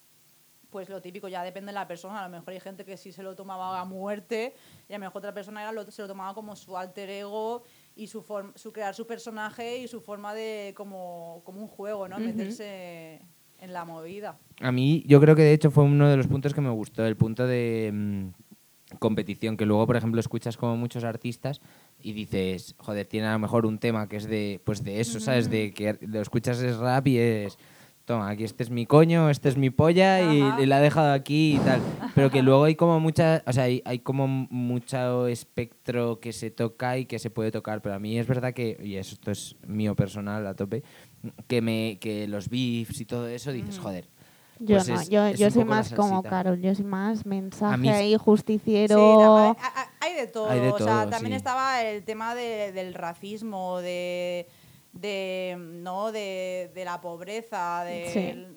pues lo típico ya depende de la persona. A lo mejor hay gente que sí se lo tomaba a muerte y a lo mejor otra persona era lo, se lo tomaba como su alter ego y su, form- su crear su personaje y su forma de como, como un juego, ¿no? Ujú. Meterse en la movida. A mí, yo creo que de hecho fue uno de los puntos que me gustó, el punto de mm, competición, que luego, por ejemplo, escuchas como muchos artistas y dices, joder, tiene a lo mejor un tema que es de, pues de eso, ¿sabes? De que lo escuchas es rap y es, toma, aquí este es mi coño, este es mi polla y, y la he dejado aquí y tal. Pero que luego hay como mucha, o sea, hay, hay como mucho espectro que se toca y que se puede tocar, pero a mí es verdad que, y esto es mío personal a tope, que, me, que los beefs y todo eso dices, joder. Yo pues no, es- yo, es yo soy más como. Carol, yo soy más mensaje Sí, justiciero. no, hay, hay- hay de todo. Hay de o sea, también estaba el tema de- del racismo, de, de, ¿no? de, de la pobreza, del,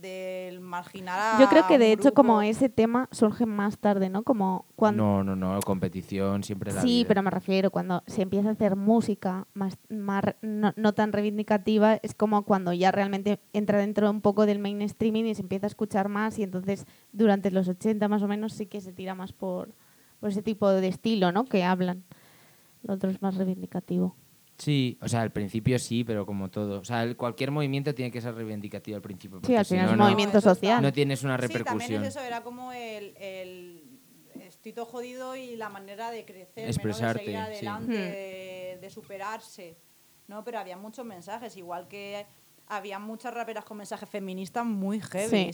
del marginar a Yo creo que de hecho como ese tema surge más tarde, ¿no? Como cuando... No, no, no, competición siempre la Sí, vida. pero me refiero cuando se empieza a hacer música más, más no, no tan reivindicativa, es como cuando ya realmente entra dentro un poco del mainstreaming y se empieza a escuchar más y entonces durante los 80 más o menos sí que se tira más por, por ese tipo de estilo, ¿no? Que hablan. Lo otro es más reivindicativo. Sí, o sea, al principio sí, pero como todo. O sea, el- cualquier movimiento tiene que ser reivindicativo al principio. Sí, porque al si final no, es no- movimiento social. No tienes una Sí, también repercusión. es eso, era como el, el estoy todo jodido y la manera de crecer, Expresarte, de seguir sí. adelante, Hmm. de, de superarse. ¿no? Pero había muchos mensajes, igual que había muchas raperas con mensajes feministas muy heavy.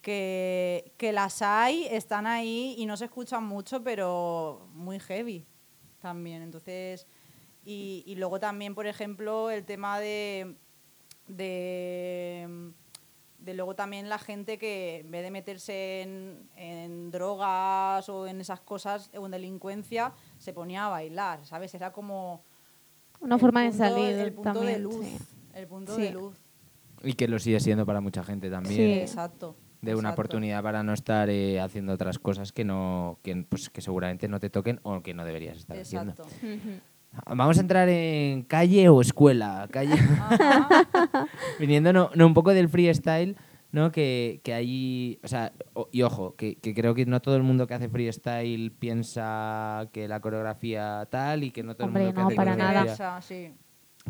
Que, que las hay, están ahí y no se escuchan mucho, pero muy heavy también. Entonces, y, y luego también, por ejemplo, el tema de, de, de luego también la gente que en vez de meterse en, en drogas o en esas cosas o en delincuencia, se ponía a bailar, ¿sabes? Era como... Una el forma de punto- salir el punto también. de luz. sí. El punto Sí. de luz. Y que lo sigue siendo para mucha gente también. Sí. Exacto. De una exacto. oportunidad para no estar eh, haciendo otras cosas que no que, pues, que seguramente no te toquen o que no deberías estar haciendo. Exacto. Vamos a entrar en calle o escuela. Calle. <laughs> Viniendo no, no, un poco del freestyle, ¿no? Que, que hay. O sea, o- y ojo, que, que creo que no todo el mundo que hace freestyle piensa que la coreografía tal y que no todo Hombre, el mundo no, que hace para nada. sí.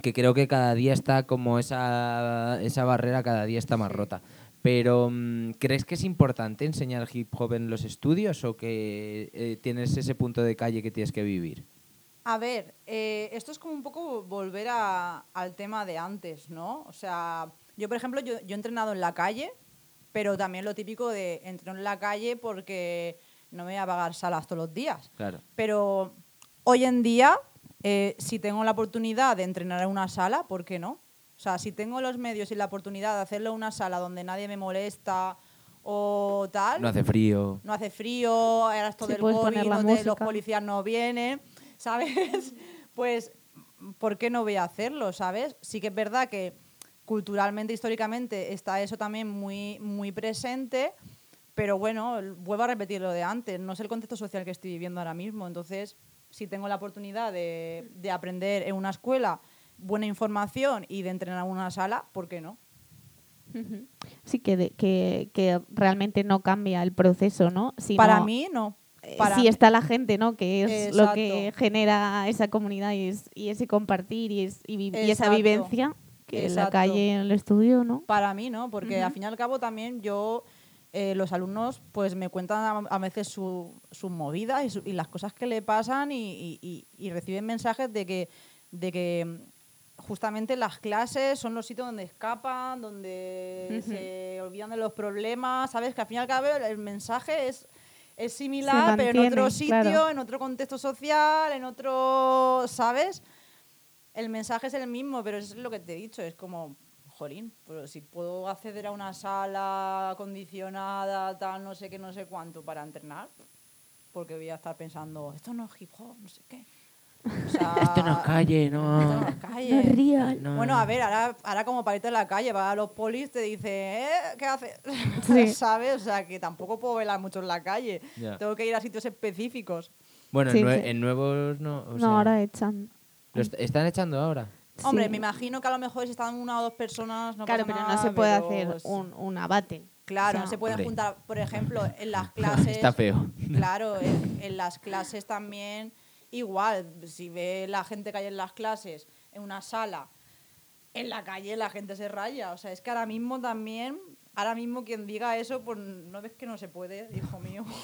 Que creo que cada día está como esa, esa barrera, cada día está más Sí. rota. Pero, mm, ¿crees que es importante enseñar hip hop en los estudios o que eh, tienes ese punto de calle que tienes que vivir? A ver, eh, esto es como un poco volver a- al tema de antes, ¿no? O sea, yo, por ejemplo, yo, yo he entrenado en la calle, pero también lo típico de entreno en la calle porque no me voy a pagar salas todos los días. Claro. Pero hoy en día, eh, si tengo la oportunidad de entrenar en una sala, ¿por qué no? O sea, si tengo los medios y la oportunidad de hacerlo en una sala donde nadie me molesta o tal, No hace frío. no hace frío, ahora es todo Sí, el COVID, los policías no vienen. ¿Sabes? <laughs> Pues, ¿por qué no voy a hacerlo, sabes? Sí que es verdad que culturalmente, históricamente, está eso también muy, muy presente, pero bueno, vuelvo a repetir lo de antes, no es el contexto social que estoy viviendo ahora mismo, entonces, si tengo la oportunidad de, de aprender en una escuela buena información y de entrenar en una sala, ¿por qué no? Sí, que, de- que, que realmente no cambia el proceso, ¿no? Para mí, no. Eh, Para sí está la gente, ¿no? Que es lo que genera esa comunidad y, es- y ese compartir y, es- y esa vivencia que en la calle, en el estudio, ¿no? Para mí, ¿no? Porque al fin y al cabo también yo, eh, los alumnos, pues me cuentan a, a veces su- sus movidas y, su- y las cosas que le pasan y, reciben mensajes de que, de que mm, justamente las clases son los sitios donde escapan, donde se olvidan de los problemas, ¿sabes? Que al fin y al cabo el mensaje es... Es similar, pero en otro sitio, claro. en otro contexto social, en otro, ¿sabes? el mensaje es el mismo, pero es lo que te he dicho, es como, jolín, pero si puedo acceder a una sala acondicionada, tal, no sé qué, no sé cuánto, para entrenar, porque voy a estar pensando, esto no es hip hop, no sé qué. O sea, <laughs> Esto no es calle, no. esto no es calle. real. No. Bueno, a ver, ahora, ahora como para irte a la calle, va a los polis, te dice, ¿eh? ¿Qué haces? <laughs> Sí. ¿Sabes? O sea, que tampoco puedo velar mucho en la calle. Ya. Tengo que ir a sitios específicos. Bueno, Sí, en, nue- sí. en nuevos no. o no, sea, ahora echan. lo est- están echando ahora. Hombre, me imagino que a lo mejor si están una o dos personas no Claro, pasa pero nada, no se puede pero hacer es- un, un abate. Claro, o no sea, se puede Hombre. juntar, por ejemplo, en las <laughs> clases. Está feo. Claro, en, en las clases también igual. Si ve la gente que hay en las clases en una sala, en la calle la gente se raya. O sea, es que ahora mismo también, ahora mismo quien diga eso, pues no ves que no se puede, hijo mío. <laughs>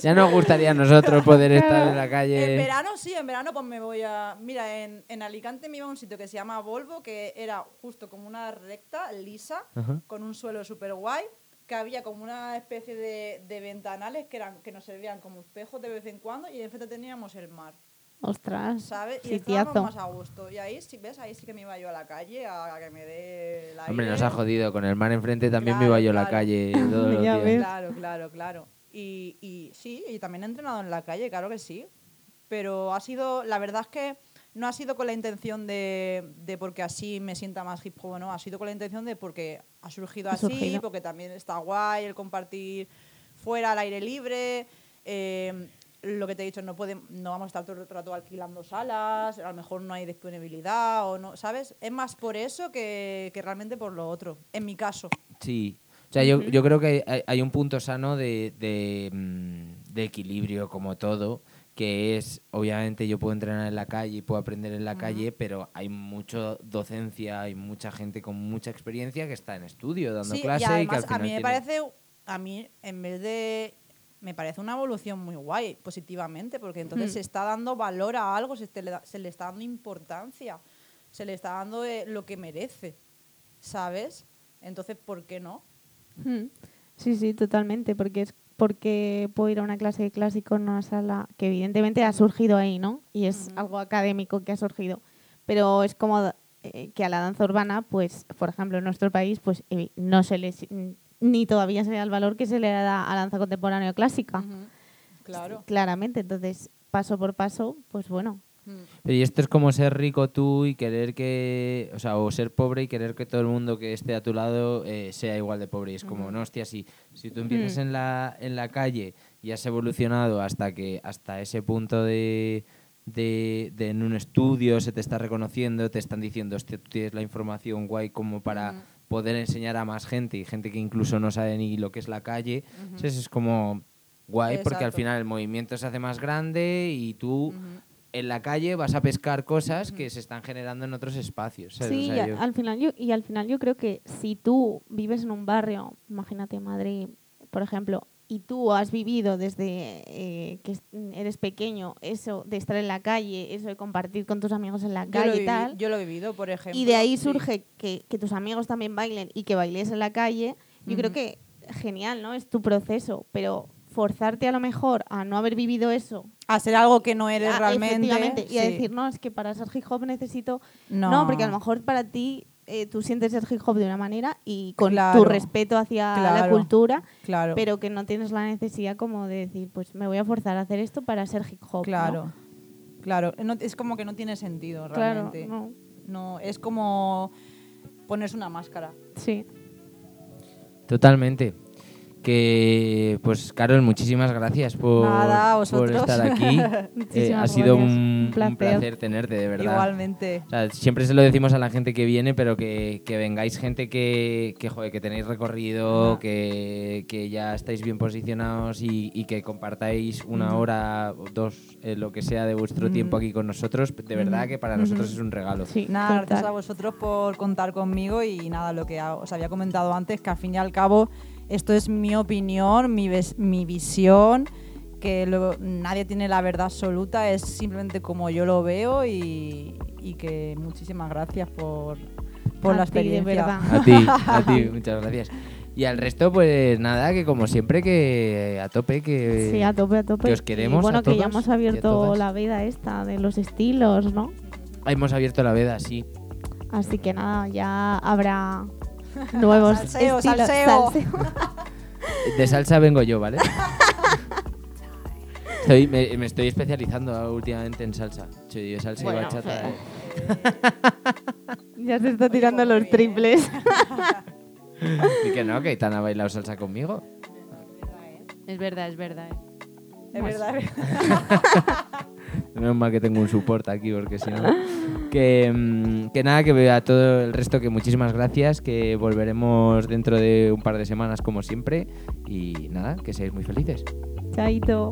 Ya nos gustaría a nosotros poder estar en la calle. En verano sí, en verano pues me voy a... Mira, en, en Alicante me iba a un sitio que se llama Volvo, que era justo como una recta, lisa, Ajá. con un suelo súper guay, que había como una especie de, de ventanales que, eran, que nos servían como espejos de vez en cuando y enfrente teníamos el mar, Ostras, ¿sabes? Y estábamos más a gusto. Y ahí, sí, ¿ves? Ahí sí que me iba yo a la calle a, que me dé el Hombre, nos ha jodido. Con el mar enfrente también me iba yo a la calle <laughs> todos los días. Claro, claro, claro. Y, y sí, y también he entrenado en la calle, claro que sí. Pero ha sido, la verdad es que no ha sido con la intención de, de porque así me sienta más hip hop, no, ha sido con la intención de porque ha surgido Ha así, surgido. porque también está guay el compartir fuera al aire libre. eh, lo que te he dicho, no, puede, no vamos a estar todo el rato alquilando salas, a lo mejor no hay disponibilidad, o no, ¿sabes? Es más por eso que, que realmente por lo otro, en mi caso. Sí. O sea, yo, yo creo que hay, hay un punto sano de, de, mm, de equilibrio, como todo, que es, obviamente, yo puedo entrenar en la calle y puedo aprender en la calle, pero hay mucho docencia, hay mucha gente con mucha experiencia que está en estudio dando Sí, clase y y, que además al final a mí me tiene- parece, a mí en vez de, me parece una evolución muy guay, positivamente, porque entonces Hmm. se está dando valor a algo, se, te le, da- se le está dando importancia, se le está dando eh, lo que merece, ¿sabes? Entonces, ¿por qué no? Mm. Sí, sí, totalmente, porque es porque puedo ir a una clase de clásico en una sala que evidentemente ha surgido ahí, ¿no? Y es Ujú. algo académico que ha surgido, pero es como eh, que a la danza urbana, pues, por ejemplo, en nuestro país, pues evi- no se les ni todavía se le da el valor que se le da a la danza contemporánea o clásica. Claro. Claramente, entonces, paso por paso, pues bueno. Mm. Pero y esto es como ser rico tú y querer que, o sea, o ser pobre y querer que todo el mundo que esté a tu lado eh, sea igual de pobre. Y es como, no, hostia, si, si tú empiezas Mm. en, la, en la calle y has evolucionado hasta que hasta ese punto de, de, de en un estudio se te está reconociendo, te están diciendo, hostia, tú tienes la información guay como para poder enseñar a más gente y gente que incluso no sabe ni lo que es la calle. Ujú. Entonces es como guay porque al Exacto. final el movimiento se hace más grande y tú. En la calle vas a pescar cosas que se están generando en otros espacios. ¿sabes? Sí, O y, sea, a- yo- al final yo, y al final yo creo que si tú vives en un barrio, imagínate Madrid, por ejemplo, y tú has vivido desde eh, que es- eres pequeño eso de estar en la calle, eso de compartir con tus amigos en la Yo, calle y tal, yo lo he vivido, por ejemplo. y de ahí sí. surge que, que tus amigos también bailen y que bailes en la calle, yo creo que genial, ¿no? Es tu proceso, pero forzarte a lo mejor a no haber vivido eso Hacer algo que no eres Ah, realmente. efectivamente, y a decir, no, es que para ser hip hop necesito... no. No. porque a lo mejor para ti eh, tú sientes el hip hop de una manera y con Claro. tu respeto hacia la cultura, Claro. pero que no tienes la necesidad como de decir, pues me voy a forzar a hacer esto para ser hip hop. ¿no? Claro. Claro. No- es como que no tiene sentido Claro, realmente. no. no, es como ponerse una máscara. Sí. Totalmente. Que, pues, Carol, muchísimas gracias por, Nada, estar aquí. <laughs> Eh, ha sido un, placer. tenerte, de verdad. Igualmente. O sea, siempre se lo decimos a la gente que viene, pero que, que vengáis gente que, que, joder, que tenéis recorrido, que, que ya estáis bien posicionados y, y que compartáis una hora o dos, eh, lo que sea, de vuestro tiempo aquí con nosotros. De verdad que para nosotros es un regalo. Sí, Nada, gracias a vosotros por contar conmigo y nada, lo que os había comentado antes, que al fin y al cabo esto es mi opinión, mi, ves- mi visión, que lo- nadie tiene la verdad absoluta, es simplemente como yo lo veo y, y que muchísimas gracias por, por A la experiencia. verdad. A ti, a ti, <laughs> muchas gracias. Y al resto, pues nada, que como siempre, que a tope, que... Sí, a tope, a tope. que os queremos Y bueno, a que ya hemos abierto la veda esta de los estilos, ¿no? Hemos abierto la veda, sí. Así que nada, ya habrá <laughs> nuevos Salseo, estilos. salseo. De salsa vengo yo, ¿vale? <laughs> Estoy- me, me estoy especializando últimamente en salsa. Sí, de salsa Bueno, y bachata. eh. <laughs> Ya se está tirando los triples. Y que no, que Aitana ha bailado salsa conmigo. Es verdad, es verdad. eh. Es verdad. Menos mal que tengo un soporte aquí, porque si no. Que, mm, que nada, que a todo el resto, que muchísimas gracias, que volveremos dentro de un par de semanas, como siempre. Y nada, que seáis muy felices. Chaito.